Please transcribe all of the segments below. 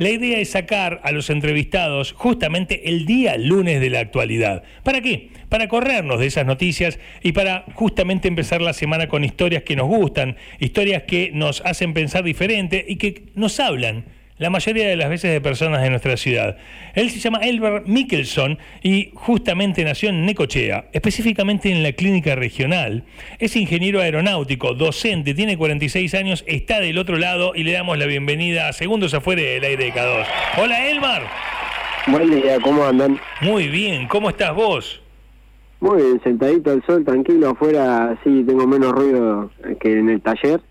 La idea es sacar a los entrevistados justamente el día lunes de la actualidad. ¿Para qué? Para corrernos de esas noticias y para justamente empezar la semana con historias que nos gustan, historias que nos hacen pensar diferente y que nos hablan la mayoría de las veces de personas de nuestra ciudad. Él se llama Elber Mikkelson y justamente nació en Necochea, específicamente en la clínica regional. Es ingeniero aeronáutico, docente, tiene 46 años, está del otro lado y le damos la bienvenida a Segundos afuera del aire de K2. Hola Elmar. Buen día, ¿cómo andan? Muy bien, ¿cómo estás vos? Muy bien, sentadito al sol, tranquilo, afuera sí tengo menos ruido que en el taller,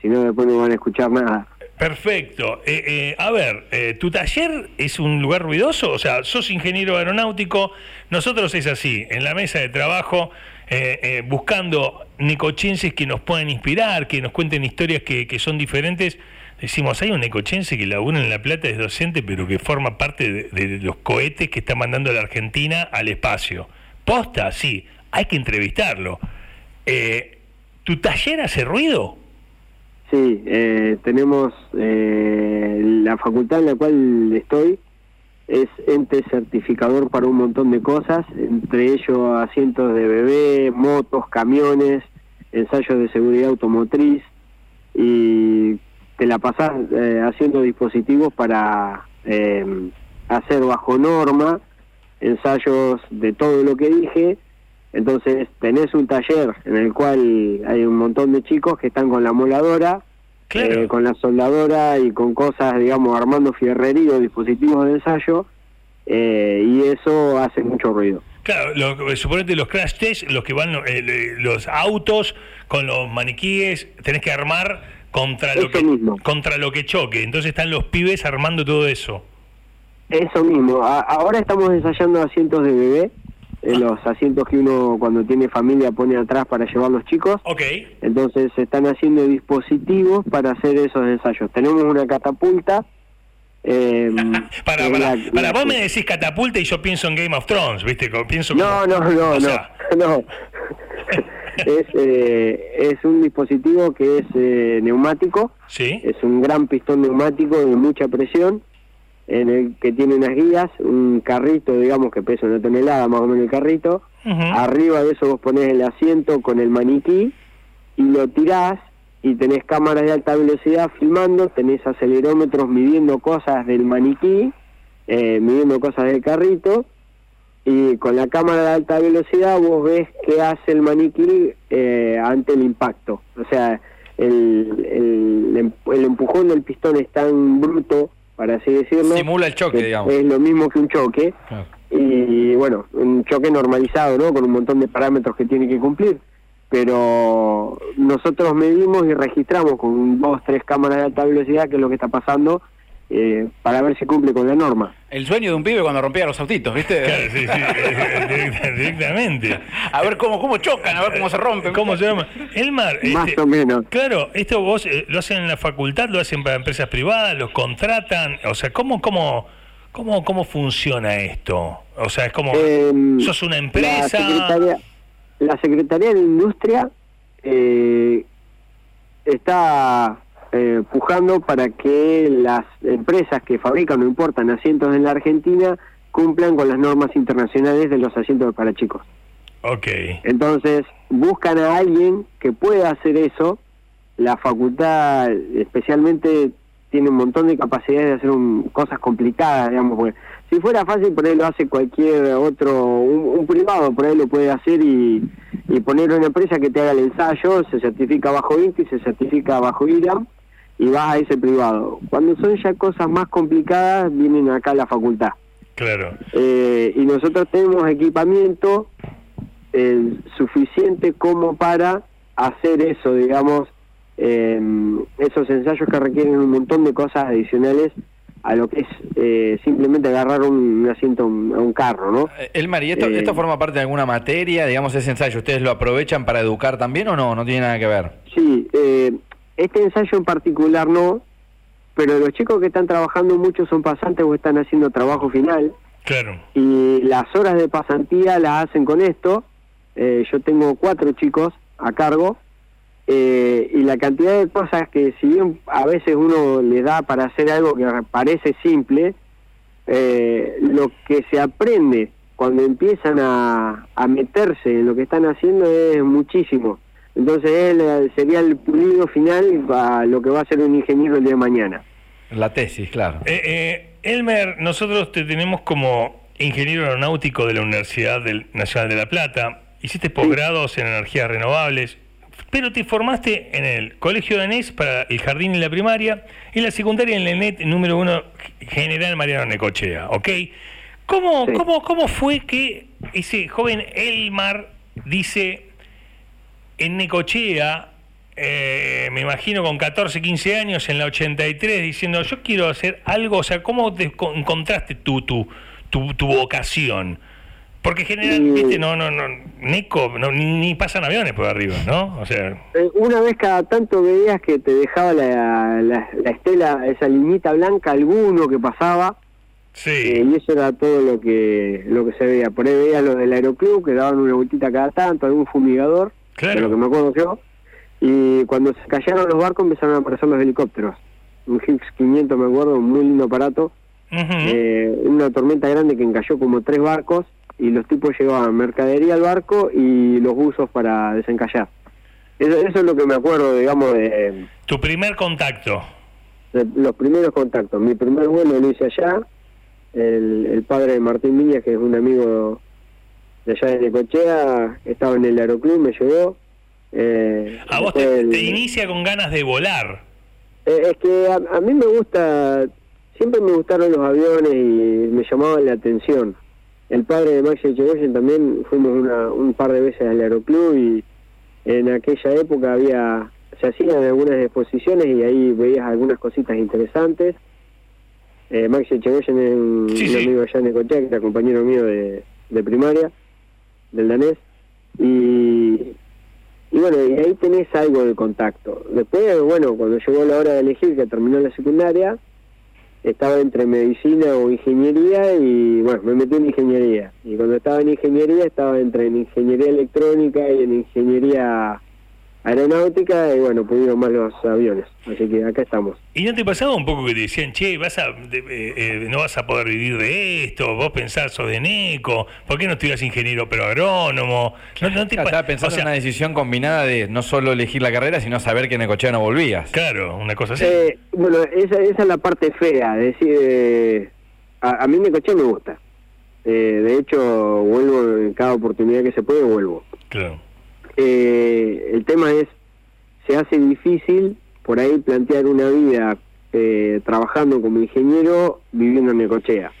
si no después no van a escuchar nada. Perfecto. Eh, eh, a ver, eh, ¿tu taller es un lugar ruidoso? O sea, sos ingeniero aeronáutico, nosotros es así, en la mesa de trabajo, buscando necochenses que nos puedan inspirar, que nos cuenten historias que, son diferentes. Decimos, hay un necochense que labura en La Plata, es docente, pero que forma parte de, de los cohetes que está mandando la Argentina al espacio. Posta, sí, hay que entrevistarlo. ¿Tu taller hace ruido? Sí, eh, tenemos eh, la facultad en la cual estoy, es ente certificador para un montón de cosas, entre ellos asientos de bebé, motos, camiones, ensayos de seguridad automotriz y te la pasás eh, haciendo dispositivos para hacer bajo norma ensayos de todo lo que dije entonces tenés un taller en el cual hay un montón de chicos que están con la moladora, eh, con la soldadora y con cosas, digamos, armando fierrería dispositivos de ensayo, eh, y eso hace mucho ruido. Claro, lo, suponete los crash tests, los que van, eh, los autos con los maniquíes, tenés que armar contra lo que contra lo que choque. Entonces están los pibes armando todo eso. Eso mismo. ahora estamos ensayando asientos de bebé los asientos que uno cuando tiene familia pone atrás para llevar los chicos. Ok. Entonces se están haciendo dispositivos para hacer esos ensayos. Tenemos una catapulta. Eh, para, para, vos me decís catapulta y yo pienso en Game of Thrones, ¿viste? Pienso no, no, no, no, no. es, eh, es un dispositivo que es eh, neumático. Sí. Es un gran pistón neumático de mucha presión en el que tiene unas guías, un carrito, digamos, que pesa una tonelada más o menos el carrito. Arriba de eso vos ponés el asiento con el maniquí y lo tirás y tenés cámaras de alta velocidad filmando, tenés acelerómetros midiendo cosas del maniquí, eh, midiendo cosas del carrito y con la cámara de alta velocidad vos ves qué hace el maniquí eh, ante el impacto. O sea, el, el, el empujón del pistón es tan bruto para así decirlo. Simula el choque, digamos. Es lo mismo que un choque. Y bueno, un choque normalizado, ¿no? Con un montón de parámetros que tiene que cumplir. Pero nosotros medimos y registramos con dos, tres cámaras de alta velocidad qué es lo que está pasando eh, para ver si cumple con la norma. El sueño de un pibe cuando rompía los autitos, ¿viste? Claro, sí, sí, directamente. A ver cómo, cómo chocan, a ver cómo se rompen. ¿Cómo se llama? Elmar. Más este, o menos. Claro, esto vos eh, lo hacen en la facultad, lo hacen para empresas privadas, los contratan, o sea, ¿cómo, cómo, cómo, cómo funciona esto? O sea, es como, em, sos una empresa... La Secretaría, la Secretaría de Industria eh, está eh, pujando para que las empresas que fabrican o importan asientos en la Argentina cumplan con las normas internacionales de los asientos para chicos. Ok. Entonces, buscan a alguien que pueda hacer eso. La facultad especialmente tiene un montón de capacidades de hacer cosas complicadas, digamos, porque si fuera fácil, por ahí lo hace cualquier otro, un, privado, por ahí lo puede hacer y, y, poner una empresa que te haga el ensayo, se certifica bajo INTI, se certifica bajo IRAM, y vas a ese privado. Cuando son ya cosas más complicadas, vienen acá a la facultad. Claro. Eh, y nosotros tenemos equipamiento eh, suficiente como para hacer eso, digamos, eh, esos ensayos que requieren un montón de cosas adicionales a lo que es simplemente agarrar un, asiento a un, carro, ¿no? Elmar, ¿y esto, esto forma parte de alguna materia, digamos, ese ensayo? ¿Ustedes lo aprovechan para educar también o no? No tiene nada que ver. Sí, eh, este ensayo en particular no, pero los chicos que están trabajando mucho son pasantes o están haciendo trabajo final. Claro. Y las horas de pasantía las hacen con esto. Eh, yo tengo cuatro chicos a cargo eh, y la cantidad de cosas que si bien a veces uno le da para hacer algo que parece simple, eh, lo que se aprende cuando empiezan a, a meterse en lo que están haciendo es muchísimo. Entonces él sería el pulido final a lo que va a ser un ingeniero el día de mañana. La tesis, claro. Eh, eh, Elmer, nosotros te tenemos como ingeniero aeronáutico de la Universidad del Nacional de La Plata. Hiciste posgrados en energías renovables, pero te formaste en el Colegio Danés para el jardín y la primaria y la secundaria en el ENET número uno General Mariano Necochea, ¿ok? ¿Cómo, cómo, ¿Cómo fue que ese joven Elmar dice en Necochea eh, me imagino con 14, 15 años en la 83 diciendo yo quiero hacer algo, o sea, ¿cómo te encontraste tu, tu, tu, vocación? Porque generalmente no, no, no, Neco, no, ni, pasan aviones por arriba, ¿no? O sea... Eh, una vez cada tanto veías que te dejaba la, la, estela, esa liñita blanca, alguno que pasaba, Sí. Eh, y eso era todo lo que lo que se veía. Por ahí veía los del aeroclub que daban una vueltita cada tanto, algún fumigador, claro. de lo que me acuerdo yo. Y cuando se cayeron los barcos empezaron a aparecer los helicópteros. Un Higgs 500, me acuerdo, un muy lindo aparato. eh, una tormenta grande que encalló como tres barcos y los tipos llevaban mercadería al barco y los buzos para desencallar. Eso, eso es lo que me acuerdo, digamos, de... Tu primer contacto. los primeros contactos. Mi primer vuelo lo hice allá. El, el padre de Martín Viñas, que es un amigo de allá de Necochea, estaba en el aeroclub, me llevó eh, a vos te, inicia con ganas de volar. Eh, es que a, mí me gusta, siempre me gustaron los aviones y me llamaban la atención. El padre de Maxi Echegoyen también fuimos una, un par de veces al aeroclub y en aquella época había se hacían algunas exposiciones y ahí veías algunas cositas interesantes. Eh, Maxi Echegoyen es un, amigo allá en Ecochea, que era compañero mío de, de primaria, del danés. Y, y bueno, y ahí tenés algo de contacto. Después, bueno, cuando llegó la hora de elegir, que terminó la secundaria, estaba entre medicina o ingeniería y bueno, me metí en ingeniería. Y cuando estaba en ingeniería estaba entre en ingeniería electrónica y en ingeniería aeronáutica y bueno, pudieron más los aviones. Así que acá estamos. ¿Y no te pasaba un poco que te decían, che, vas a, eh, eh, no vas a poder vivir de esto, vos pensás sos de NECO, ¿por qué no estudias ingeniero pero agrónomo? No, te estaba pensando en una decisión combinada de no solo elegir la carrera, sino saber que en Necochea no volvías. Claro, una cosa así. Eh, bueno, esa, esa es la parte fea, es decir, a, a, mí Necochea me gusta. de hecho, vuelvo en cada oportunidad que se puede, vuelvo. Claro eh, el tema es, se hace difícil por ahí plantear una vida eh, trabajando como ingeniero viviendo en Necochea.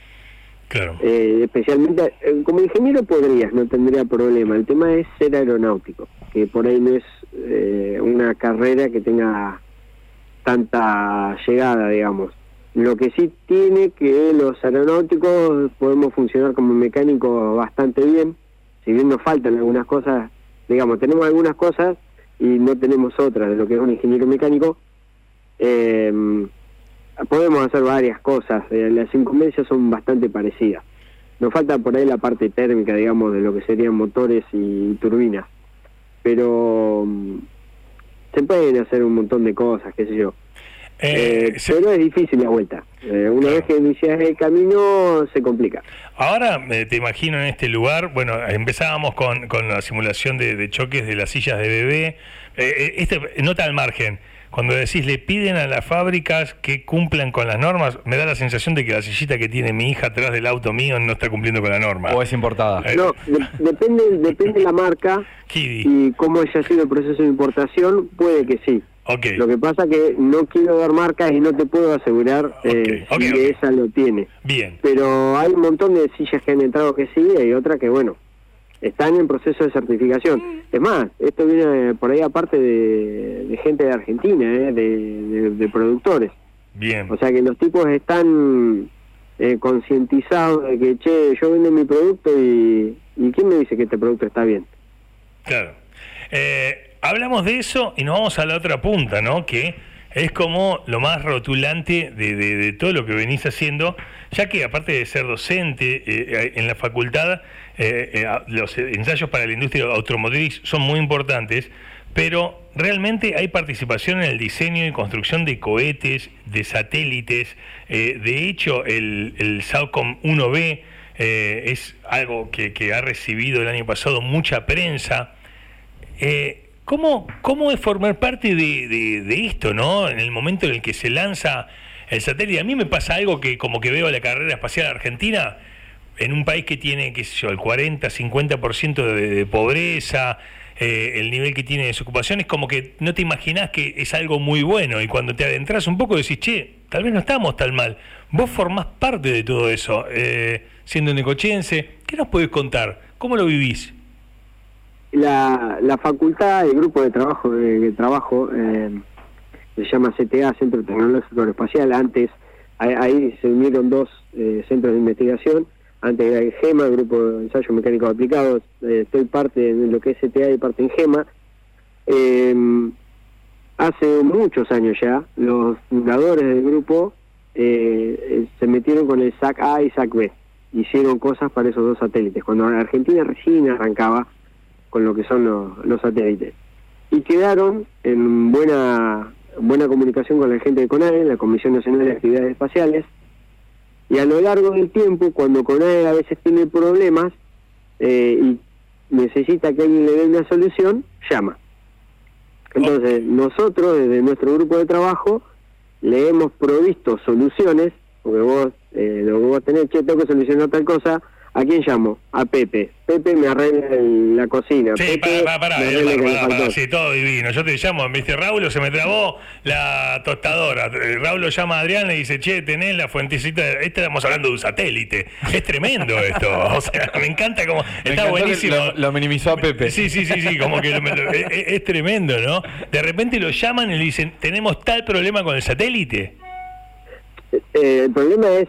Claro. Eh, especialmente, como ingeniero podrías, no tendría problema. El tema es ser aeronáutico, que por ahí no es una carrera que tenga tanta llegada, digamos. Lo que sí tiene que los aeronáuticos podemos funcionar como mecánicos bastante bien, si bien nos faltan algunas cosas digamos, tenemos algunas cosas y no tenemos otras de lo que es un ingeniero mecánico. Eh, podemos hacer varias cosas, eh, las incumbrencias son bastante parecidas. Nos falta por ahí la parte térmica, digamos, de lo que serían motores y turbinas. Pero mm, se pueden hacer un montón de cosas, qué sé yo. Eh, eh pero es difícil la vuelta. Eh, una vez que inicias el camino, se complica. Ahora eh, te imagino en este lugar, bueno, empezábamos con, con la simulación de, choques de las sillas de bebé. este Nota al margen. Cuando decís le piden a las fábricas que cumplan con las normas, me da la sensación de que la sillita que tiene mi hija atrás del auto mío no está cumpliendo con la norma. O es importada. no, depende, depende la marca y cómo haya sido el proceso de importación, puede que sí. Lo que pasa que no quiero dar marcas y no te puedo asegurar eh, si esa lo tiene. Bien. Pero hay un montón de sillas que han entrado que sí y hay otras que, bueno, están en proceso de certificación. Es más, esto viene por ahí aparte de, gente de Argentina, eh, de, productores. Bien. O sea que los tipos están eh, concientizados de que, che, yo vendo mi producto y, y ¿quién me dice que este producto está bien? Claro. Eh, hablamos de eso y nos vamos a la otra punta, ¿no? Que es como lo más rotulante de, todo lo que venís haciendo, ya que aparte de ser docente eh, eh, en la facultad, eh, los ensayos para la industria automotriz son muy importantes, pero realmente hay participación en el diseño y construcción de cohetes, de satélites. Eh, de hecho, el, el Salcom 1B eh, es algo que, ha recibido el año pasado mucha prensa. Eh, ¿cómo, ¿Cómo es formar parte de, de, esto, no? En el momento en el que se lanza el satélite. A mí me pasa algo que como que veo la carrera espacial argentina en un país que tiene, qué sé yo, el 40, 50% de, de pobreza, eh, el nivel que tiene de desocupación, es como que no te imaginas que es algo muy bueno y cuando te adentras un poco decís, che, tal vez no estamos tan mal. Vos formás parte de todo eso, eh, siendo necochense. ¿Qué nos podés contar? ¿Cómo lo vivís? La, la facultad, el grupo de trabajo de, trabajo eh, se llama CTA, Centro Tecnológico Espacial. Antes, ahí, se unieron dos centros de investigación antes era el GEMA, Grupo de Ensayo Mecánico Aplicados, eh, estoy parte de lo que es CTA y parte en GEMA. Eh, hace muchos años ya, los fundadores del grupo eh, se metieron con el SAC A y SAC B. Hicieron cosas para esos dos satélites, cuando Argentina recién arrancaba con lo que son los, los satélites. Y quedaron en buena buena comunicación con la gente de CONAE, la Comisión Nacional de Actividades Espaciales, y a lo largo del tiempo, cuando CONAE a veces tiene problemas eh, y necesita que alguien le dé una solución, llama. Entonces, nosotros desde nuestro grupo de trabajo le hemos provisto soluciones, porque vos, eh, lo que vos tenés, che, tengo que solucionar tal cosa, ¿A quién llamo? A Pepe. Pepe me arregla la cocina. Sí, Pepe para, para, para, sí, todo divino. Yo te llamo, me dice Raúl, se me trabó la tostadora. Eh, Raúl lo llama a Adrián y dice, che, tenés la fuentecita. Este estamos hablando de un satélite. Es tremendo esto. O sea, me encanta como. está buenísimo. Lo, minimizó a Pepe. Sí, sí, sí, sí, como que es, tremendo, ¿no? De repente lo llaman y le dicen, tenemos tal problema con el satélite. Eh, el problema es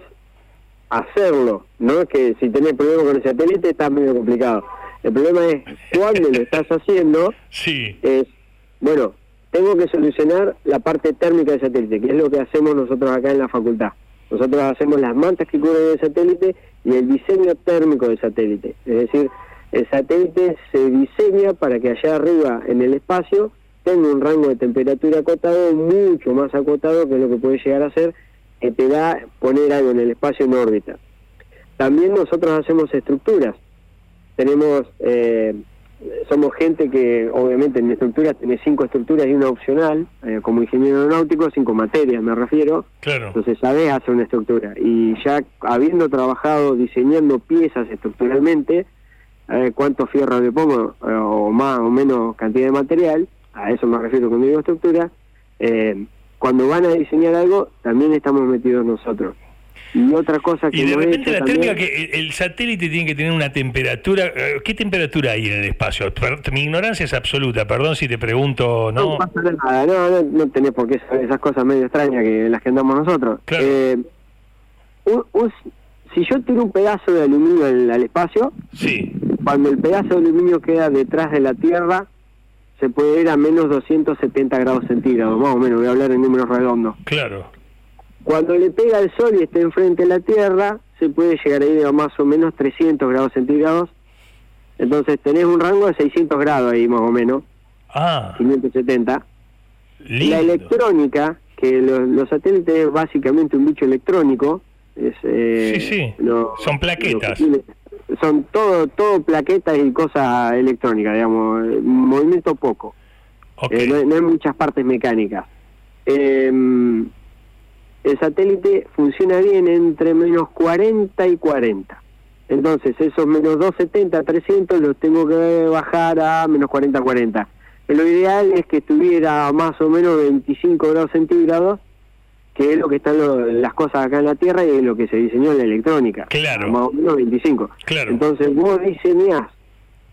hacerlo, no es que si tenés problemas con el satélite está medio complicado. El problema es cuando lo estás haciendo, sí. es, bueno, tengo que solucionar la parte térmica del satélite, que es lo que hacemos nosotros acá en la facultad. Nosotros hacemos las mantas que cubren el satélite y el diseño térmico del satélite. Es decir, el satélite se diseña para que allá arriba en el espacio tenga un rango de temperatura acotado mucho más acotado que lo que puede llegar a ser que te da poner algo en el espacio en órbita. También nosotros hacemos estructuras. Tenemos, eh, somos gente que obviamente en estructuras tiene cinco estructuras y una opcional, eh, como ingeniero aeronáutico, cinco materias me refiero. Claro. Entonces sabés hacer una estructura. Y ya habiendo trabajado diseñando piezas estructuralmente, eh, cuánto fierro le pongo, o más o menos cantidad de material, a eso me refiero cuando digo estructura, eh, cuando van a diseñar algo, también estamos metidos nosotros. Y otra cosa que... Y de repente la térmica que el, satélite tiene que tener una temperatura... Eh, ¿Qué temperatura hay en el espacio? Mi ignorancia es absoluta, perdón si te pregunto, ¿no? No pasa nada, no, no, tenés por qué saber esas cosas medio extrañas que las que andamos nosotros. Eh, si yo tiro un pedazo de aluminio al, al espacio, sí. cuando el pedazo de aluminio queda detrás de la Tierra, se puede ir a menos 270 grados centígrados, más o menos, voy a hablar en números redondos. Claro. Cuando le pega el sol y está enfrente de la Tierra, se puede llegar a ir a más o menos 300 grados centígrados. Entonces tenés un rango de 600 grados ahí más o menos. Ah. 570. Lindo. La electrónica, que los, satélites es básicamente un bicho electrónico. Es, eh, sí, sí. Son plaquetas son todo todo plaquetas y cosas electrónicas, digamos, movimiento poco. Eh, no, hay muchas partes mecánicas. Em, el satélite funciona bien entre menos 40 y 40. Entonces, esos menos 270, 300 los tengo que bajar a menos 40, 40. Lo ideal es que estuviera más o menos 25 grados centígrados que es lo que están las cosas acá en la Tierra y es lo que se diseñó en la electrónica. Claro. Más o menos 25. Claro. Entonces vos diseñás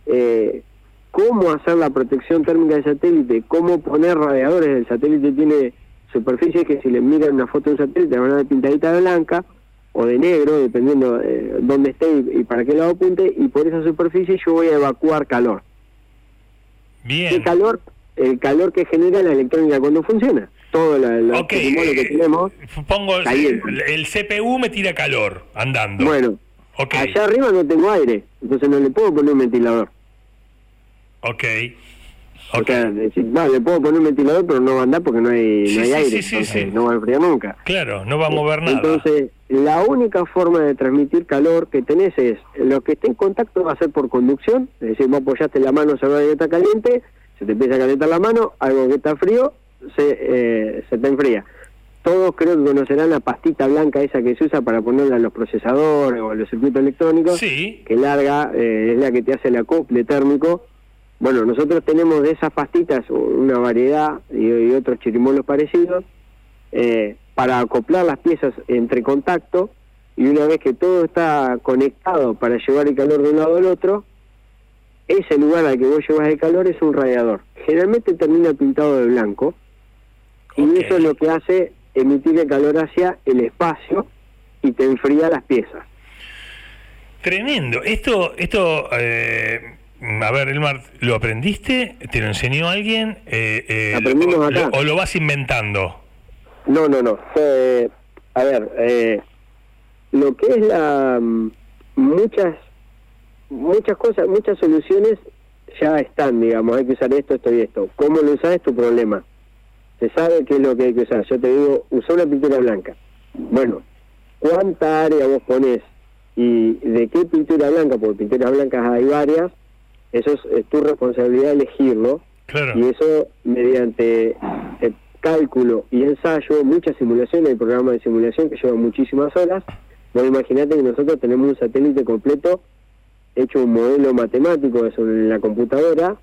eh, cómo hacer la protección térmica del satélite, cómo poner radiadores. El satélite tiene superficies que si le miran una foto de un satélite van a ver pintadita de blanca o de negro, dependiendo de dónde esté y, para qué lado apunte, y por esa superficie yo voy a evacuar calor. Bien. ¿Qué calor? El calor que genera la electrónica cuando funciona todo lo que tenemos. Pongo el, CPU me tira calor andando. Bueno, allá arriba no tengo aire, entonces no le puedo poner un ventilador. Ok. O sea, decir, no, le puedo poner un ventilador, pero no va a andar porque no hay, Sí, no hay sí, aire, sí, entonces no va a enfriar nunca. Claro, no va a mover nada. Entonces, la única forma de transmitir calor que tenés es, lo que esté en contacto va a ser por conducción, es decir, vos apoyaste la mano sobre algo que está caliente, se te empieza a calentar la mano, algo que está frío, se, eh, se te enfría. Todos creo que conocerán la pastita blanca esa que se usa para ponerla en los procesadores o en los circuitos electrónicos, Sí, que larga eh, es la que te hace el acople térmico. Bueno, nosotros tenemos de esas pastitas una variedad y, y otros chirimolos parecidos eh, para acoplar las piezas entre contacto y una vez que todo está conectado para llevar el calor de un lado al otro, ese lugar al que vos llevas el calor es un radiador. Generalmente termina pintado de blanco y eso es lo que hace emitir el calor hacia el espacio y te enfría las piezas. tremendo. Esto, esto, eh, a ver, Elmar, ¿lo aprendiste? ¿Te lo enseñó alguien? Eh, eh, Aprendimos o, acá. o lo vas inventando? No, no, no. A ver, eh, lo que es la mm, muchas muchas cosas, muchas soluciones ya están, digamos, hay que usar esto, esto y esto. ¿Cómo lo usas es tu problema? Se sabe qué es lo que hay que usar. Yo te digo, usa una pintura blanca. Bueno, ¿cuánta área vos ponés? ¿Y de qué pintura blanca? Porque pinturas blancas hay varias. Eso es, es tu responsabilidad elegirlo. Claro. Y eso mediante eh, cálculo y ensayo, muchas simulaciones, hay programas de simulación que llevan muchísimas horas. Vos imaginate que nosotros tenemos un satélite completo, hecho un modelo matemático sobre la computadora,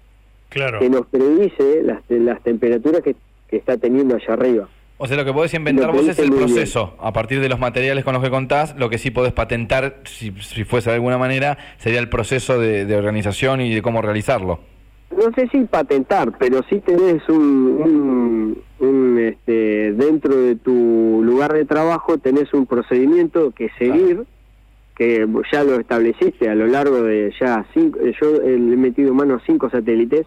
Claro. que nos predice las, las temperaturas que, que está teniendo allá arriba. O sea, lo que podés inventar vos es el bien. proceso. A partir de los materiales con los que contás, lo que sí podés patentar, si, si fuese de alguna manera, sería el proceso de, de organización y de cómo realizarlo. No sé si patentar, pero sí tenés un, un, un, este, dentro de tu lugar de trabajo tenés un procedimiento que seguir, que ya lo estableciste a lo largo de ya cinco, yo he metido en mano cinco satélites,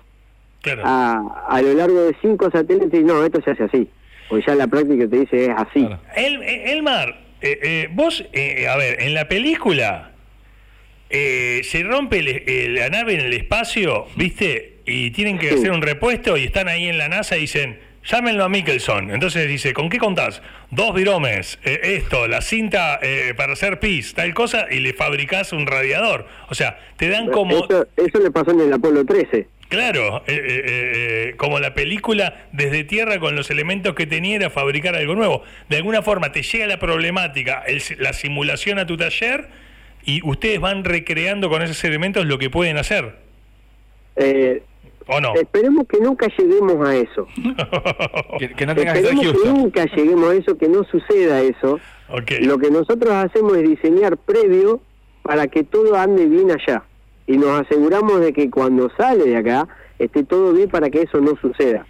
claro. a, a lo largo de cinco satélites, no, esto se hace así, porque ya la práctica te dice es así. Claro. El, Elmar, eh, eh, vos, eh, a ver, en la película eh, se rompe el- la nave en el espacio, ¿viste? Y tienen que Sí. hacer un repuesto y están ahí en la NASA y dicen, llámenlo a Mickelson. Entonces dice, ¿con qué contás? Dos viromes, eh, esto, la cinta eh, para hacer pis, tal cosa, y le fabricás un radiador. O sea, te dan como... Eso, eso le pasó en el Apolo 13. Claro, eh, eh, eh, como la película desde tierra con los elementos que tenía era fabricar algo nuevo. De alguna forma te llega la problemática, el- la simulación a tu taller y ustedes van recreando con esos elementos lo que pueden hacer. Eh, ¿O no? Esperemos que nunca lleguemos a eso. Que, que no tengas que ser Esperemos que nunca lleguemos a eso, que no suceda eso. Lo que nosotros hacemos es diseñar previo para que todo ande bien allá. Y nos aseguramos de que cuando sale de acá esté todo bien para que eso no suceda.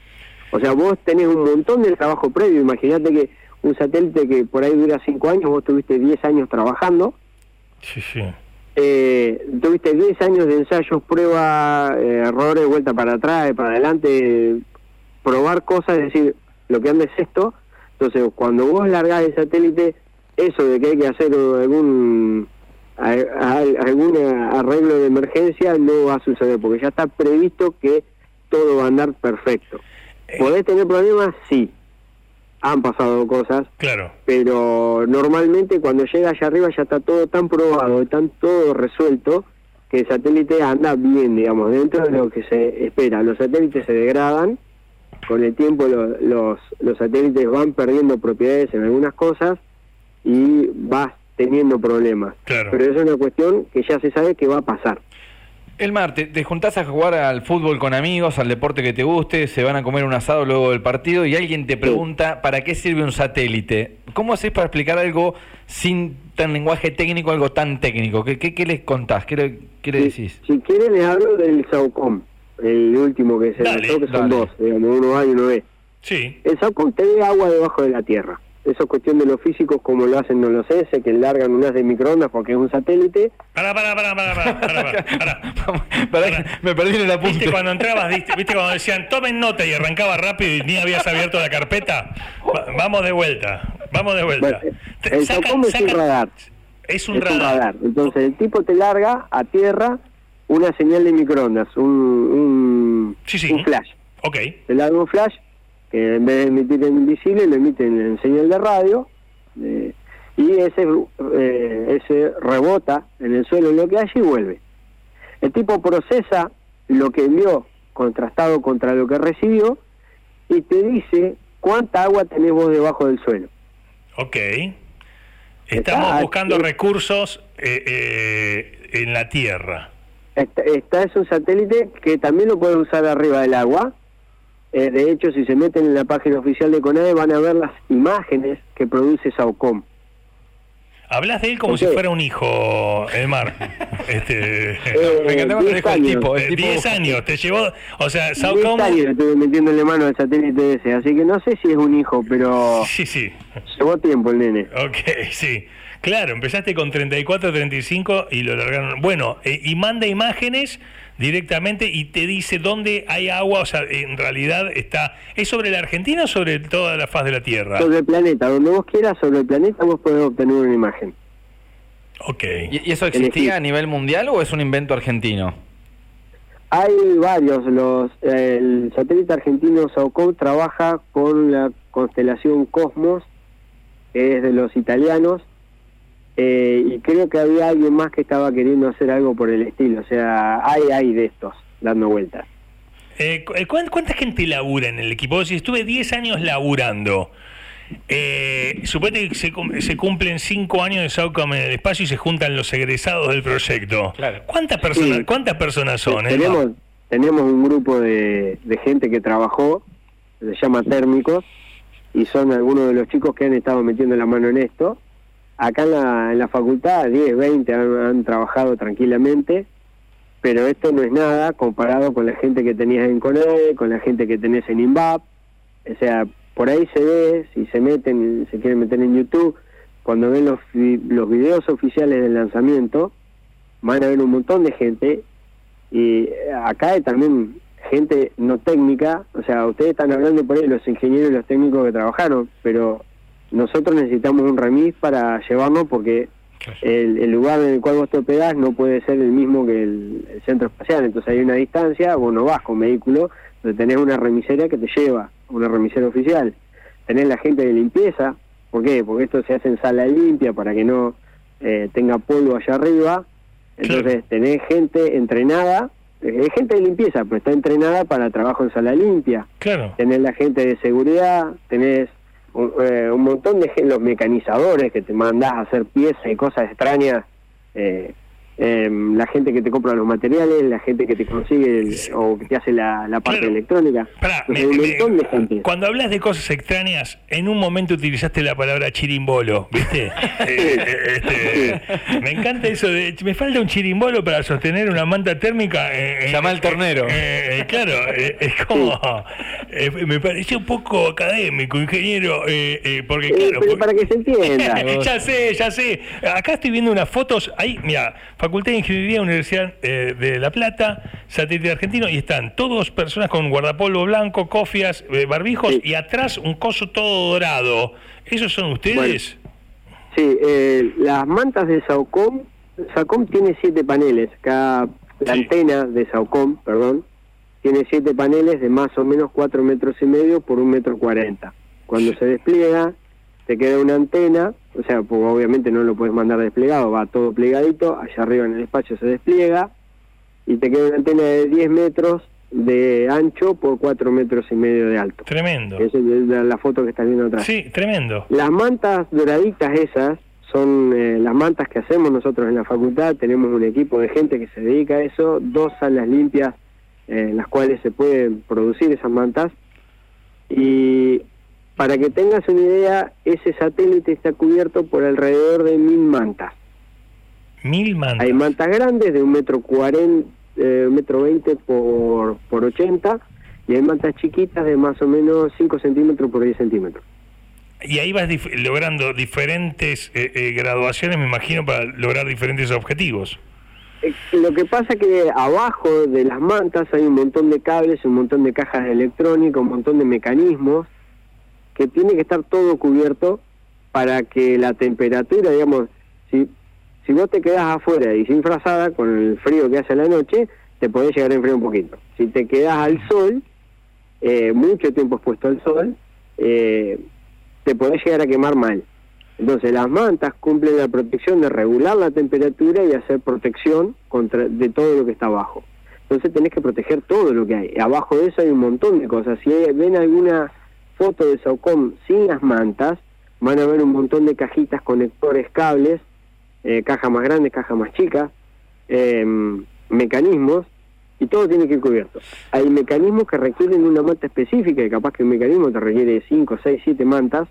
O sea, vos tenés un montón de trabajo previo. Imagínate que un satélite que por ahí dura cinco años, vos tuviste 10 años trabajando. Sí, sí. Eh, tuviste 10 años de ensayos, prueba, eh, errores, vuelta para atrás, para adelante, probar cosas, es decir, lo que anda es esto. Entonces, cuando vos largás el satélite, eso de que hay que hacer algún a- a- algún arreglo de emergencia no va a suceder, porque ya está previsto que todo va a andar perfecto. ¿Podés tener problemas? Sí. Han pasado cosas, Claro. pero normalmente cuando llega allá arriba ya está todo tan probado, tan todo resuelto, que el satélite anda bien, digamos, dentro de lo que se espera. Los satélites se degradan, con el tiempo lo- los, los satélites van perdiendo propiedades en algunas cosas y vas teniendo problemas. Claro. Pero eso es una cuestión que ya se sabe que va a pasar. Elmar, te, te juntás a jugar al fútbol con amigos, al deporte que te guste, se van a comer un asado luego del partido y alguien te pregunta ¿para qué sirve un satélite? ¿Cómo haces para explicar algo sin tan lenguaje técnico, algo tan técnico? ¿Qué, qué, qué les contás? ¿Qué le, qué le Si, decís? si quieren les hablo del SAUCOM, el último que se lanzó, que son dale. dos, digamos, uno A y uno B. Sí. El SAUCOM te ve agua debajo de la tierra. Eso es cuestión de los físicos, como lo hacen no lo sé, sé que largan un haz de microondas porque es un satélite. Pará, pará, pará, pará, pará, pará, pará. Me perdí en el apunte. ¿Viste cuando entrabas, viste, viste cuando decían tomen nota y arrancaba rápido y ni habías abierto la carpeta? Va- vamos de vuelta, vamos de vuelta. Bueno, Te- el sacan- es un radar. Es un es un radar. radar. Entonces el tipo te larga a tierra una señal de microondas, un, un, Sí, sí. un flash. Ok. Le larga un flash que en vez de emitir en invisible, lo emiten en señal de radio. eh, y ese, eh, ese rebota en el suelo lo que hay y vuelve. El tipo procesa lo que envió contrastado contra lo que recibió y te dice cuánta agua tenés vos debajo del suelo. Ok. Estamos Está- buscando recursos eh, en la Tierra. Esta es un satélite que también lo pueden usar arriba del agua. Eh, de hecho, si se meten en la página oficial de CONAE van a ver las imágenes que produce SAOCOM. Hablas de él como si fuera un hijo, Elmar. Este, Eh, Me encanta cuando 10 dijo el años. tipo. eh, El tipo 10 años, te llevó, o sea, 10 Saucom... años estuve metiéndole mano al satélite ese, así que no sé si es un hijo, pero Sí, sí, llevó tiempo el nene. ok, sí. Claro, empezaste con 34, 35 y lo largaron. Bueno, eh, y manda imágenes directamente y te dice dónde hay agua, o sea, en realidad está... ¿Es sobre la Argentina o sobre toda la faz de la Tierra? Sobre el planeta, donde vos quieras, sobre el planeta vos podés obtener una imagen. Ok. ¿Y, y eso existía a nivel mundial o es un invento argentino? Hay varios, los el satélite argentino SAOCOM trabaja con la constelación Cosmos, que es de los italianos, eh, y creo que había alguien más que estaba queriendo hacer algo por el estilo, o sea, hay, hay de estos dando vueltas. Eh, cu- ¿cuán- ¿Cuánta gente labura en el equipo? Si estuve 10 años laburando, eh, suponete que se, cum- se cumplen 5 años de Saucom en el espacio y se juntan los egresados del proyecto. Claro. ¿Cuántas personas, Sí. ¿cuántas personas son? eh? tenemos, tenemos un grupo de, de gente que trabajó, se llama Térmicos, y son algunos de los chicos que han estado metiendo la mano en esto. Acá en la, en la facultad, 10, 20 han, trabajado tranquilamente, pero esto no es nada comparado con la gente que tenías en CONAE, con la gente que tenés en INVAP. O sea, por ahí se ve, si se meten, se quieren meter en YouTube, cuando ven los, los videos oficiales del lanzamiento, van a ver un montón de gente y acá hay también gente no técnica, o sea, ustedes están hablando por ahí los ingenieros y los técnicos que trabajaron, pero nosotros necesitamos un remis para llevarnos porque el, el lugar en el cual vos te hospedás no puede ser el mismo que el, el centro espacial, entonces hay una distancia, vos no vas con vehículo, donde tenés una remisera que te lleva, una remisera oficial, tenés la gente de limpieza, ¿por qué? Porque esto se hace en sala limpia para que no eh, tenga polvo allá arriba, entonces tenés gente entrenada, eh, es gente de limpieza, pero está entrenada para trabajo en sala limpia, Claro. tenés la gente de seguridad, tenés un, eh, un montón de los mecanizadores que te mandás a hacer piezas y cosas extrañas, eh, em, la gente que te compra los materiales, la gente que te consigue el- o que te hace la, la parte Claro. electrónica. Pará, me- un me- montón de gente. cuando hablas de cosas extrañas, en un momento utilizaste la palabra chirimbolo, ¿viste? Eh, eh, este, me encanta eso de. Me falta un chirimbolo para sostener una manta térmica. eh, eh, Llama al tornero. eh, eh, claro, eh, es como. eh, me pareció un poco académico, ingeniero, eh, eh, porque Eh, claro. pero porque- para que se entienda. ya sé, ya sé. Acá estoy viendo unas fotos. Ahí, mira, Facultad de Ingeniería, Universidad eh, de La Plata, Satélite Argentino, y están todos personas con guardapolvo blanco, cofias, eh, barbijos, Sí. y atrás un coso todo dorado. ¿Esos son ustedes? Sí, eh, las mantas de Saucom, Saucom tiene siete paneles, cada la antena de Saucom, perdón, tiene siete paneles de más o menos cuatro metros y medio por un metro cuarenta. Cuando se despliega, te queda una antena, o sea, pues obviamente no lo puedes mandar desplegado, va todo plegadito, allá arriba en el espacio se despliega, y te queda una antena de 10 metros de ancho por cuatro metros y medio de alto. Tremendo. Esa es la la foto que estás viendo atrás. Sí, tremendo. Las mantas doraditas esas son eh, las mantas que hacemos nosotros en la facultad. Tenemos un equipo de gente que se dedica a eso, dos salas limpias eh, en las cuales se pueden producir esas mantas. Y para que tengas una idea, ese satélite está cubierto por alrededor de mil mantas. Mil mantas. Hay mantas grandes de un metro cuarenta, eh, un metro veinte por, por ochenta, y hay mantas chiquitas de más o menos 5 centímetros por 10 centímetros. Y ahí vas dif- logrando diferentes eh, eh, graduaciones, me imagino, para lograr diferentes objetivos. Eh, Lo que pasa que abajo de las mantas hay un montón de cables, un montón de cajas electrónicas, un montón de mecanismos que tiene que estar todo cubierto para que la temperatura, digamos, si, si vos te quedás afuera y sin frazada, con el frío que hace la noche, te podés llegar a enfriar un poquito. Si te quedás al sol, eh, mucho tiempo expuesto al sol, eh, te podés llegar a quemar mal. Entonces las mantas cumplen la protección de regular la temperatura y hacer protección contra de todo lo que está abajo. Entonces tenés que proteger todo lo que hay. Abajo de eso hay un montón de cosas. Si ven alguna foto de Saucom sin las mantas, van a ver un montón de cajitas, conectores, cables, eh, cajas más grandes, cajas más chicas, em, mecanismos, y todo tiene que ir cubierto. Hay mecanismos que requieren una manta específica, y capaz que un mecanismo te requiere 5, 6, 7 mantas,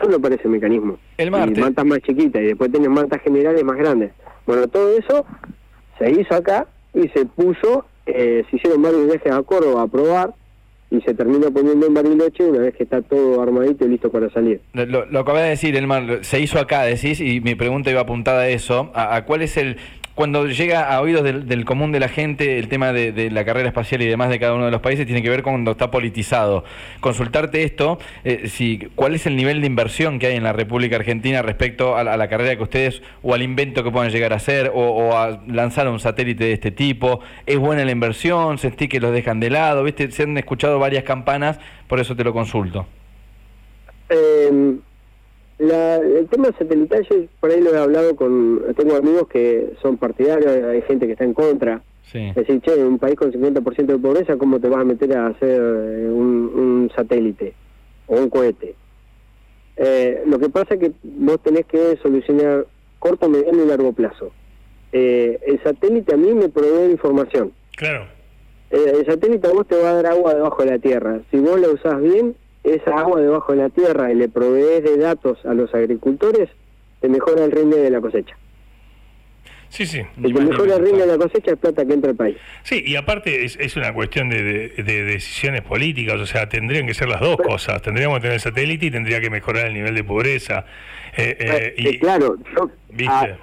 solo para ese mecanismo. El martes. Y mantas más chiquitas, y después tienes mantas generales más grandes. Bueno, todo eso se hizo acá y se puso, eh, se hicieron varios viajes a Córdoba a probar, y se termina poniendo en Bariloche una vez que está todo armadito y listo para salir. Lo, lo acabé de decir, Elmar, se hizo acá, decís, y mi pregunta iba apuntada a eso, a cuál es el, cuando llega a oídos del, común de la gente el tema de, la carrera espacial y demás de cada uno de los países, tiene que ver con cuando está politizado. Consultarte esto, eh, si, ¿cuál es el nivel de inversión que hay en la República Argentina respecto a, la carrera que ustedes, o al invento que puedan llegar a hacer, o, a lanzar un satélite de este tipo? ¿Es buena la inversión? ¿Sentí que los dejan de lado? ¿Viste? Se han escuchado varias campanas, por eso te lo consulto. Eh, la, el tema satelital, yo por ahí lo he hablado con. Tengo amigos que son partidarios, hay gente que está en contra. Es decir, che, en un país con 50% de pobreza, ¿cómo te vas a meter a hacer eh, un, satélite o un cohete? Eh, lo que pasa es que vos tenés que solucionar corto, mediano y largo plazo. Eh, el satélite a mí me provee información. Claro. el satélite a vos te va a dar agua debajo de la tierra. Si vos la usás bien, esa agua debajo de la tierra y le provees de datos a los agricultores, te mejora el rinde de la cosecha. Sí, sí. El que rinde de la cosecha es plata que entra al país. Sí, y aparte es, una cuestión de, decisiones políticas, o sea, tendrían que ser las dos cosas. Tendríamos que tener el satélite y tendría que mejorar el nivel de pobreza. Eh, eh, eh, y, claro, yo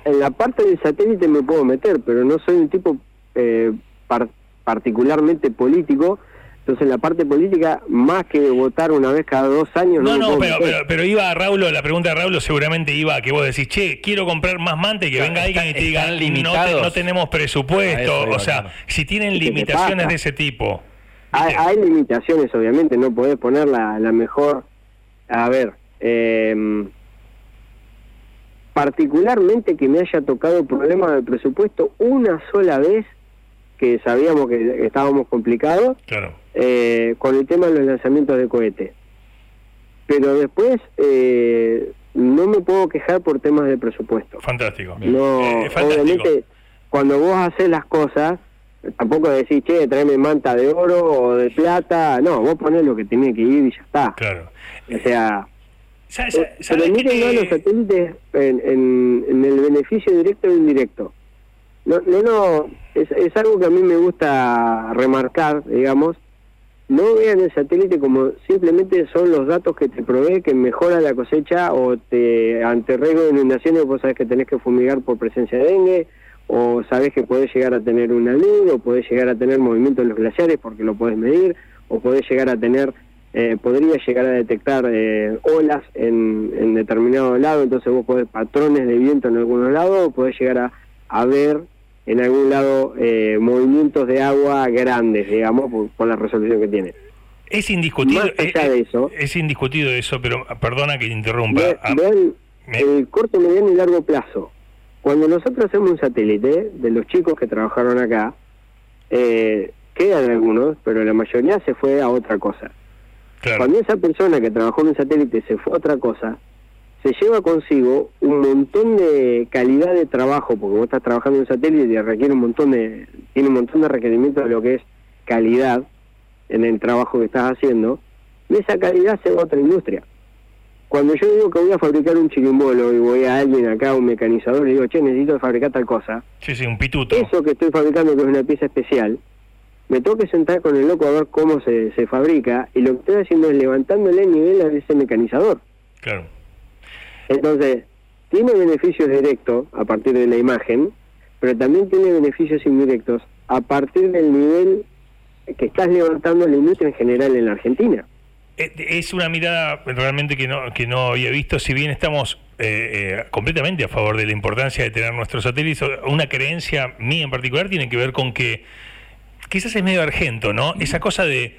en la parte del satélite me puedo meter, pero no soy un tipo particularmente político entonces, la parte política, más que votar una vez cada dos años. No, no, pero, pero, iba a Raúl, la pregunta de Raúl seguramente iba a que vos decís, che, quiero comprar más mante y que venga alguien y te diga, no, no, tenemos presupuesto. o sea, si tienen limitaciones de ese tipo. Hay, limitaciones, obviamente, no podés poner la, la mejor. A ver, eh, particularmente que me haya tocado problema del presupuesto una sola vez que sabíamos que estábamos complicados eh, con el tema de los lanzamientos de cohete. Pero después eh, no me puedo quejar por temas de presupuesto. Fantástico. No, eh, obviamente, cuando vos haces las cosas, tampoco decís, che, tráeme manta de oro o de plata. No, vos ponés lo que tiene que ir y ya está. Claro. O sea... pero miren los satélites en, en, en el beneficio directo e indirecto. No, no, no es, es algo que a mí me gusta remarcar, digamos. No vean el satélite como simplemente son los datos que te provee que mejora la cosecha o te ante riesgo de inundaciones vos sabés que tenés que fumigar por presencia de dengue o sabés que podés llegar a tener una luz o podés llegar a tener movimiento en los glaciares porque lo podés medir o podés llegar a tener eh, podría llegar a detectar eh, olas en, determinado lado, entonces vos podés patrones de viento en algunos lados, podés llegar a ver en algún lado eh, movimientos de agua grandes, digamos, por, la resolución que tiene. Es indiscutido, eh, de eso, es indiscutido eso, pero perdona que interrumpa. Ah, vean el corto, mediano y largo plazo. Cuando nosotros hacemos un satélite, de los chicos que trabajaron acá, eh, quedan algunos, pero la mayoría se fue a otra cosa. Cuando esa persona que trabajó en un satélite se fue a otra cosa, se lleva consigo un montón de calidad de trabajo, porque vos estás trabajando en satélite y requiere un montón de, tiene un montón de requerimientos de lo que es calidad en el trabajo que estás haciendo, y esa calidad se va a otra industria. Cuando yo digo que voy a fabricar un chirimbolo y voy a alguien acá, un mecanizador, y digo, che, necesito fabricar tal cosa. Sí, sí, un pituto. Eso que estoy fabricando, que es una pieza especial, me tengo que sentar con el loco a ver cómo se, se fabrica, y lo que estoy haciendo es levantándole el nivel a ese mecanizador. Claro. Entonces, tiene beneficios directos a partir de la imagen, pero también tiene beneficios indirectos a partir del nivel que estás levantando la industria en general en la Argentina. Eh, es una mirada realmente que no, que no había visto, si bien estamos eh, eh, completamente a favor de la importancia de tener nuestros satélites, una creencia mía en particular tiene que ver con que quizás es medio argento, ¿no? Esa cosa de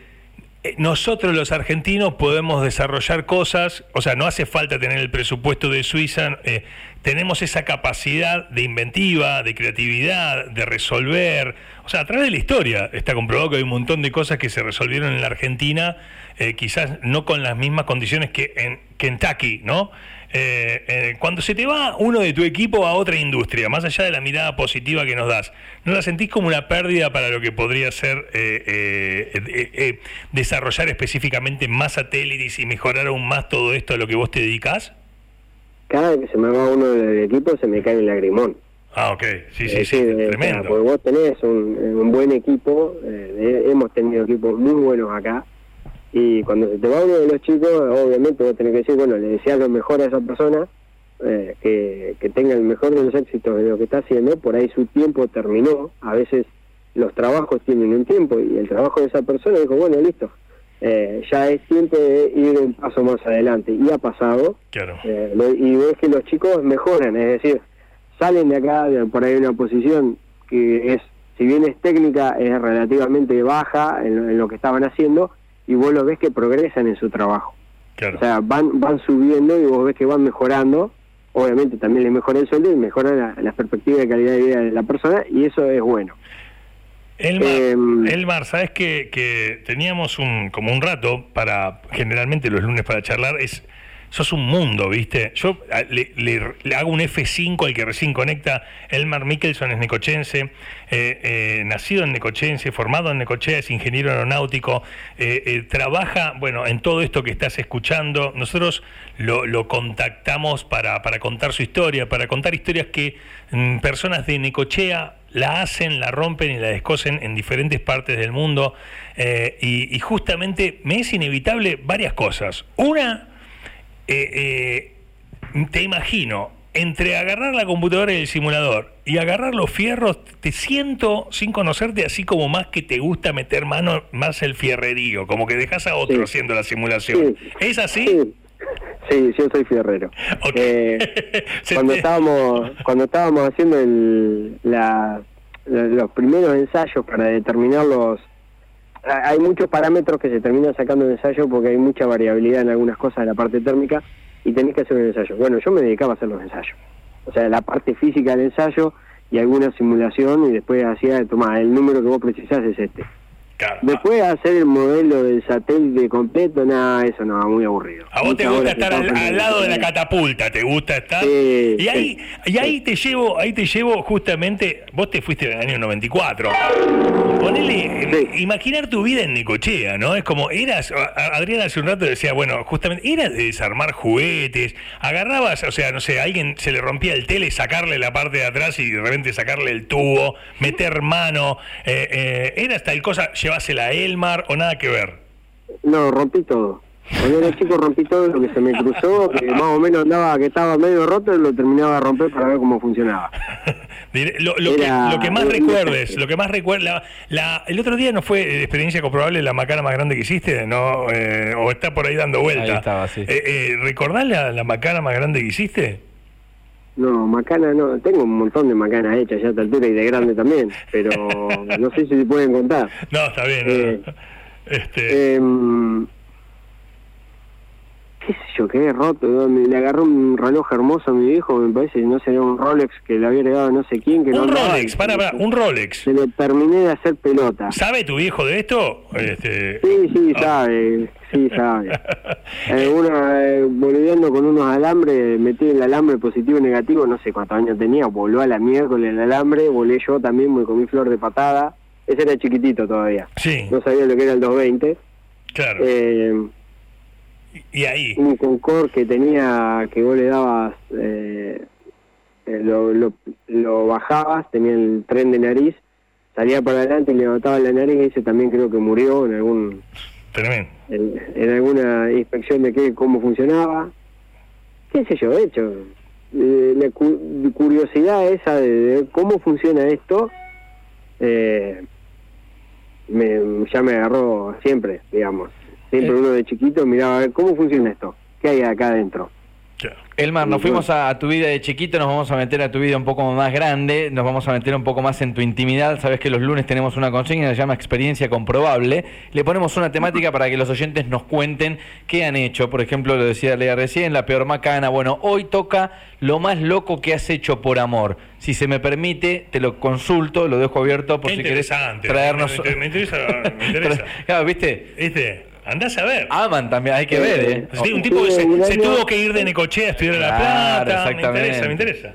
nosotros los argentinos podemos desarrollar cosas, o sea, no hace falta tener el presupuesto de Suiza, eh, tenemos esa capacidad de inventiva, de creatividad, de resolver, o sea, a través de la historia está comprobado que hay un montón de cosas que se resolvieron en la Argentina, eh, quizás no con las mismas condiciones que en Kentucky, ¿no? Eh, eh, cuando se te va uno de tu equipo a otra industria, más allá de la mirada positiva que nos das, ¿no la sentís como una pérdida para lo que podría ser eh, desarrollar específicamente más satélites y mejorar aún más todo esto a lo que vos te dedicas? Cada vez que se me va uno del equipo se me cae el lagrimón. Ah, ok, sí, sí, sí, tremendo. porque vos tenés un, un buen equipo, hemos tenido equipos muy buenos acá, y cuando se te va uno de los chicos, obviamente vos tenés que decir, bueno, le deseas lo mejor a esa persona, eh, que, que tenga el mejor de los éxitos de lo que está haciendo, por ahí su tiempo terminó, a veces los trabajos tienen un tiempo y el trabajo de esa persona dijo, bueno, listo, eh, ya es tiempo de ir un paso más adelante. Y ha pasado. Claro. Eh, y ves que los chicos mejoran, es decir, salen de acá por ahí una posición que es, si bien es técnica, es relativamente baja en lo que estaban haciendo, y vos lo ves que progresan en su trabajo. O sea, van, van subiendo y vos ves que van mejorando. Obviamente también les mejora el sueldo y mejora la, la perspectiva de calidad de vida de la persona y eso es bueno. Elmar, eh, Elmar ¿sabes que, que teníamos un, como un rato para, generalmente los lunes para charlar, es sos un mundo, ¿viste? Yo le, hago un F5 al que recién conecta. Elmar Mikkelson es necochense, eh, eh, nacido en Necochense, formado en Necochea, es ingeniero aeronáutico, eh, trabaja, bueno, en todo esto que estás escuchando. Nosotros lo, contactamos para, para, contar su historia, para contar historias que mm, personas de Necochea la hacen, la rompen y la descosen en diferentes partes del mundo. y justamente me es inevitable varias cosas. Una, eh, eh, te imagino, entre agarrar la computadora y el simulador y agarrar los fierros, te siento, sin conocerte, así como más que te gusta meter mano más el fierrerío, como que dejas a otro haciendo la simulación. ¿Es así? Sí. yo soy fierrero. Eh, cuando estábamos cuando estábamos haciendo el, la, los primeros ensayos para determinar los hay muchos parámetros que se terminan sacando en ensayo porque hay mucha variabilidad en algunas cosas de la parte térmica y tenés que hacer un ensayo. Bueno, yo me dedicaba a hacer los ensayos. O sea, la parte física del ensayo y alguna simulación y después hacía, toma, el número que vos precisás es este. Después hacer el modelo del satélite completo, nada, eso no, muy aburrido. A vos te gusta estar al, lado de la catapulta, te gusta estar. y ahí, y ahí te llevo, ahí te llevo justamente, vos te fuiste en el año 94. Ponele, imaginar tu vida en Nicochea, ¿no? Es como, eras, Adrián hace un rato decía, bueno, justamente, eras de desarmar juguetes, agarrabas, o sea, no sé, a alguien se le rompía el tele, sacarle la parte de atrás y de repente sacarle el tubo, meter mano, eh, eh, era tal cosa, llevásela a Elmar o nada que ver. No, rompí todo. Cuando era chico rompí todo lo que se me cruzó, que más o menos andaba, que estaba medio roto, y lo terminaba de romper para ver cómo funcionaba. lo, que, más recuerdes, lo que más recuerda, la, el otro día no fue experiencia comprobable la macana más grande que hiciste, no, eh, o está por ahí dando vuelta. Ahí estaba, sí. Eh, eh, ¿Recordás la, la macana más grande que hiciste? No, macana no, tengo un montón de macanas hechas ya a esta altura y de grande también, pero no sé si se pueden contar. No, está bien. Eh, este... Em, qué sé yo, quedé roto. Le agarró un reloj hermoso a mi viejo, me parece, no sé, un Rolex que le había heredado no sé quién. Que un Rolex, para, para, un Rolex. Se le terminé de hacer pelota. ¿Sabe tu viejo de esto? Este... Sí, sí, ah. sabe, sí, sabe. eh, uno, eh, volviendo con unos alambres, metí el alambre positivo y negativo, no sé cuántos años tenía, voló a la miércoles el alambre, volé yo también, me comí flor de patada. Ese era chiquitito todavía. Sí. No sabía lo que era el 220. Claro. Eh, y ahí. Un Concord que tenía, que vos le dabas, eh, eh, lo, lo, bajabas, tenía el tren de nariz, salía para adelante y levantaba la nariz, y ese también creo que murió en algún. En, alguna inspección de qué, cómo funcionaba. ¿Qué sé yo? De hecho, eh, la curiosidad esa de, cómo funciona esto. me, ya me agarró siempre, digamos. Siempre uno de chiquito miraba a ver cómo funciona esto, qué hay acá adentro. Elmar, nos fuimos a, tu vida de chiquito, nos vamos a meter a tu vida un poco más grande, nos vamos a meter un poco más en tu intimidad. Sabes que los lunes tenemos una consigna que se llama Experiencia Comprobable. Le ponemos una temática para que los oyentes nos cuenten qué han hecho. Por ejemplo, lo decía Lea recién, la peor macana. Bueno, hoy toca lo más loco que has hecho por amor. Si se me permite, te lo consulto, lo dejo abierto por si querés traernos. Me, me interesa, me interesa. claro, ¿viste? ¿Viste? Andás a ver. Aman también, hay que ver, ¿eh? Sí, un tipo que se, tuvo que ir de Necochea a estudiar La Plata. Me interesa, me interesa.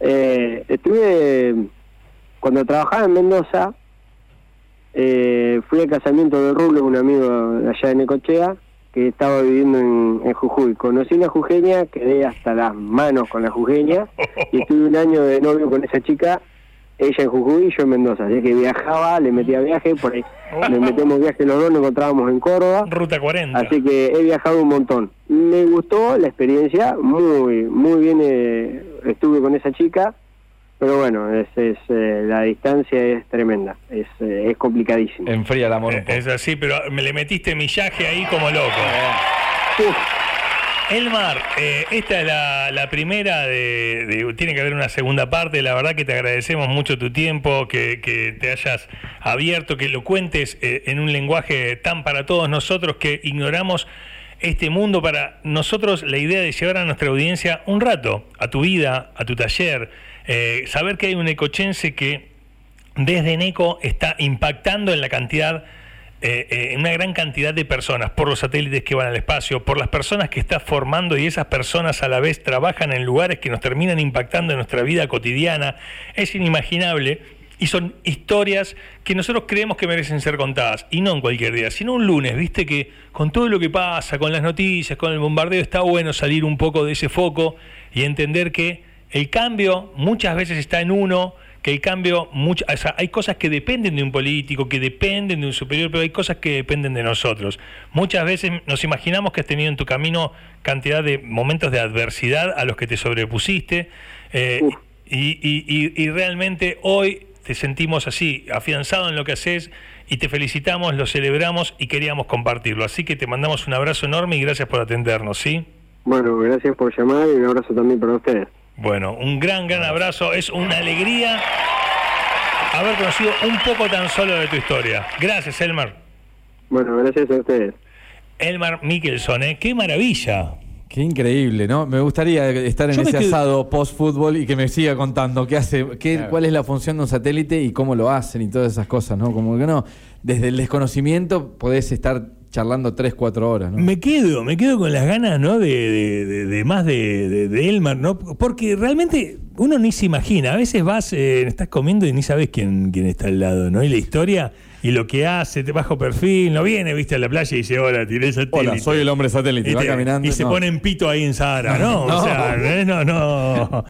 Eh, estuve, cuando trabajaba en Mendoza, eh, fui al casamiento de Rulo, un amigo allá de Necochea, que estaba viviendo en, en, Jujuy. Conocí una jujeña, quedé hasta las manos con la jujeña, y estuve un año de novio con esa chica ella en Jujuy y yo en Mendoza. Así que viajaba, le metía viaje, por ahí nos metemos viaje los dos, nos encontrábamos en Córdoba. Ruta 40. Así que he viajado un montón. Me gustó la experiencia, muy muy bien eh, estuve con esa chica, pero bueno, es, es eh, la distancia es tremenda, es, eh, es complicadísimo. Enfría el amor. es así, pero me le metiste millaje ahí como loco. Elmar, eh, esta es la, primera de, Tiene que haber una segunda parte. La verdad que te agradecemos mucho tu tiempo, que, te hayas abierto, que lo cuentes eh, en un lenguaje tan para todos nosotros que ignoramos este mundo. Para nosotros, la idea de llevar a nuestra audiencia un rato a tu vida, a tu taller, eh, saber que hay un ecochense que desde NECO está impactando en la cantidad eh, eh, una gran cantidad de personas, por los satélites que van al espacio, por las personas que está formando y esas personas a la vez trabajan en lugares que nos terminan impactando en nuestra vida cotidiana, es inimaginable y son historias que nosotros creemos que merecen ser contadas, y no en cualquier día, sino un lunes, viste que con todo lo que pasa, con las noticias, con el bombardeo, está bueno salir un poco de ese foco y entender que el cambio muchas veces está en uno, que el cambio, hay cosas que dependen de un político, que dependen de un superior, pero hay cosas que dependen de nosotros. Muchas veces nos imaginamos que has tenido en tu camino cantidad de momentos de adversidad a los que te sobrepusiste eh, y, realmente hoy te sentimos así, afianzado en lo que haces y te felicitamos, lo celebramos y queríamos compartirlo. Así que te mandamos un abrazo enorme y gracias por atendernos, ¿sí? Bueno, gracias por llamar y un abrazo también para ustedes. Bueno, un gran, gran abrazo. Es una alegría haber conocido un poco tan solo de tu historia. Gracias, Elmar. Bueno, gracias a ustedes. Elmar Mikkelson, ¿eh? ¡Qué maravilla! Qué increíble, ¿no? Me gustaría estar en ese asado post-fútbol y que me siga contando qué hace, qué, cuál es la función de un satélite y cómo lo hacen y todas esas cosas, ¿no? Como que no, desde el desconocimiento podés estar charlando 3, 4 horas. ¿no? Me quedo, me quedo con las ganas, ¿no? De, de, más de, Elmar, ¿no? Porque realmente uno ni se imagina. A veces vas, eh, estás comiendo y ni sabes quién, quién está al lado, ¿no? Y la historia y lo que hace, te bajo perfil, no viene, viste, a la playa y dice, hola, tiré satélite. Hola, soy el hombre satélite, y va caminando. Y se pone en pito ahí en Sahara, ¿no? O sea, no, no.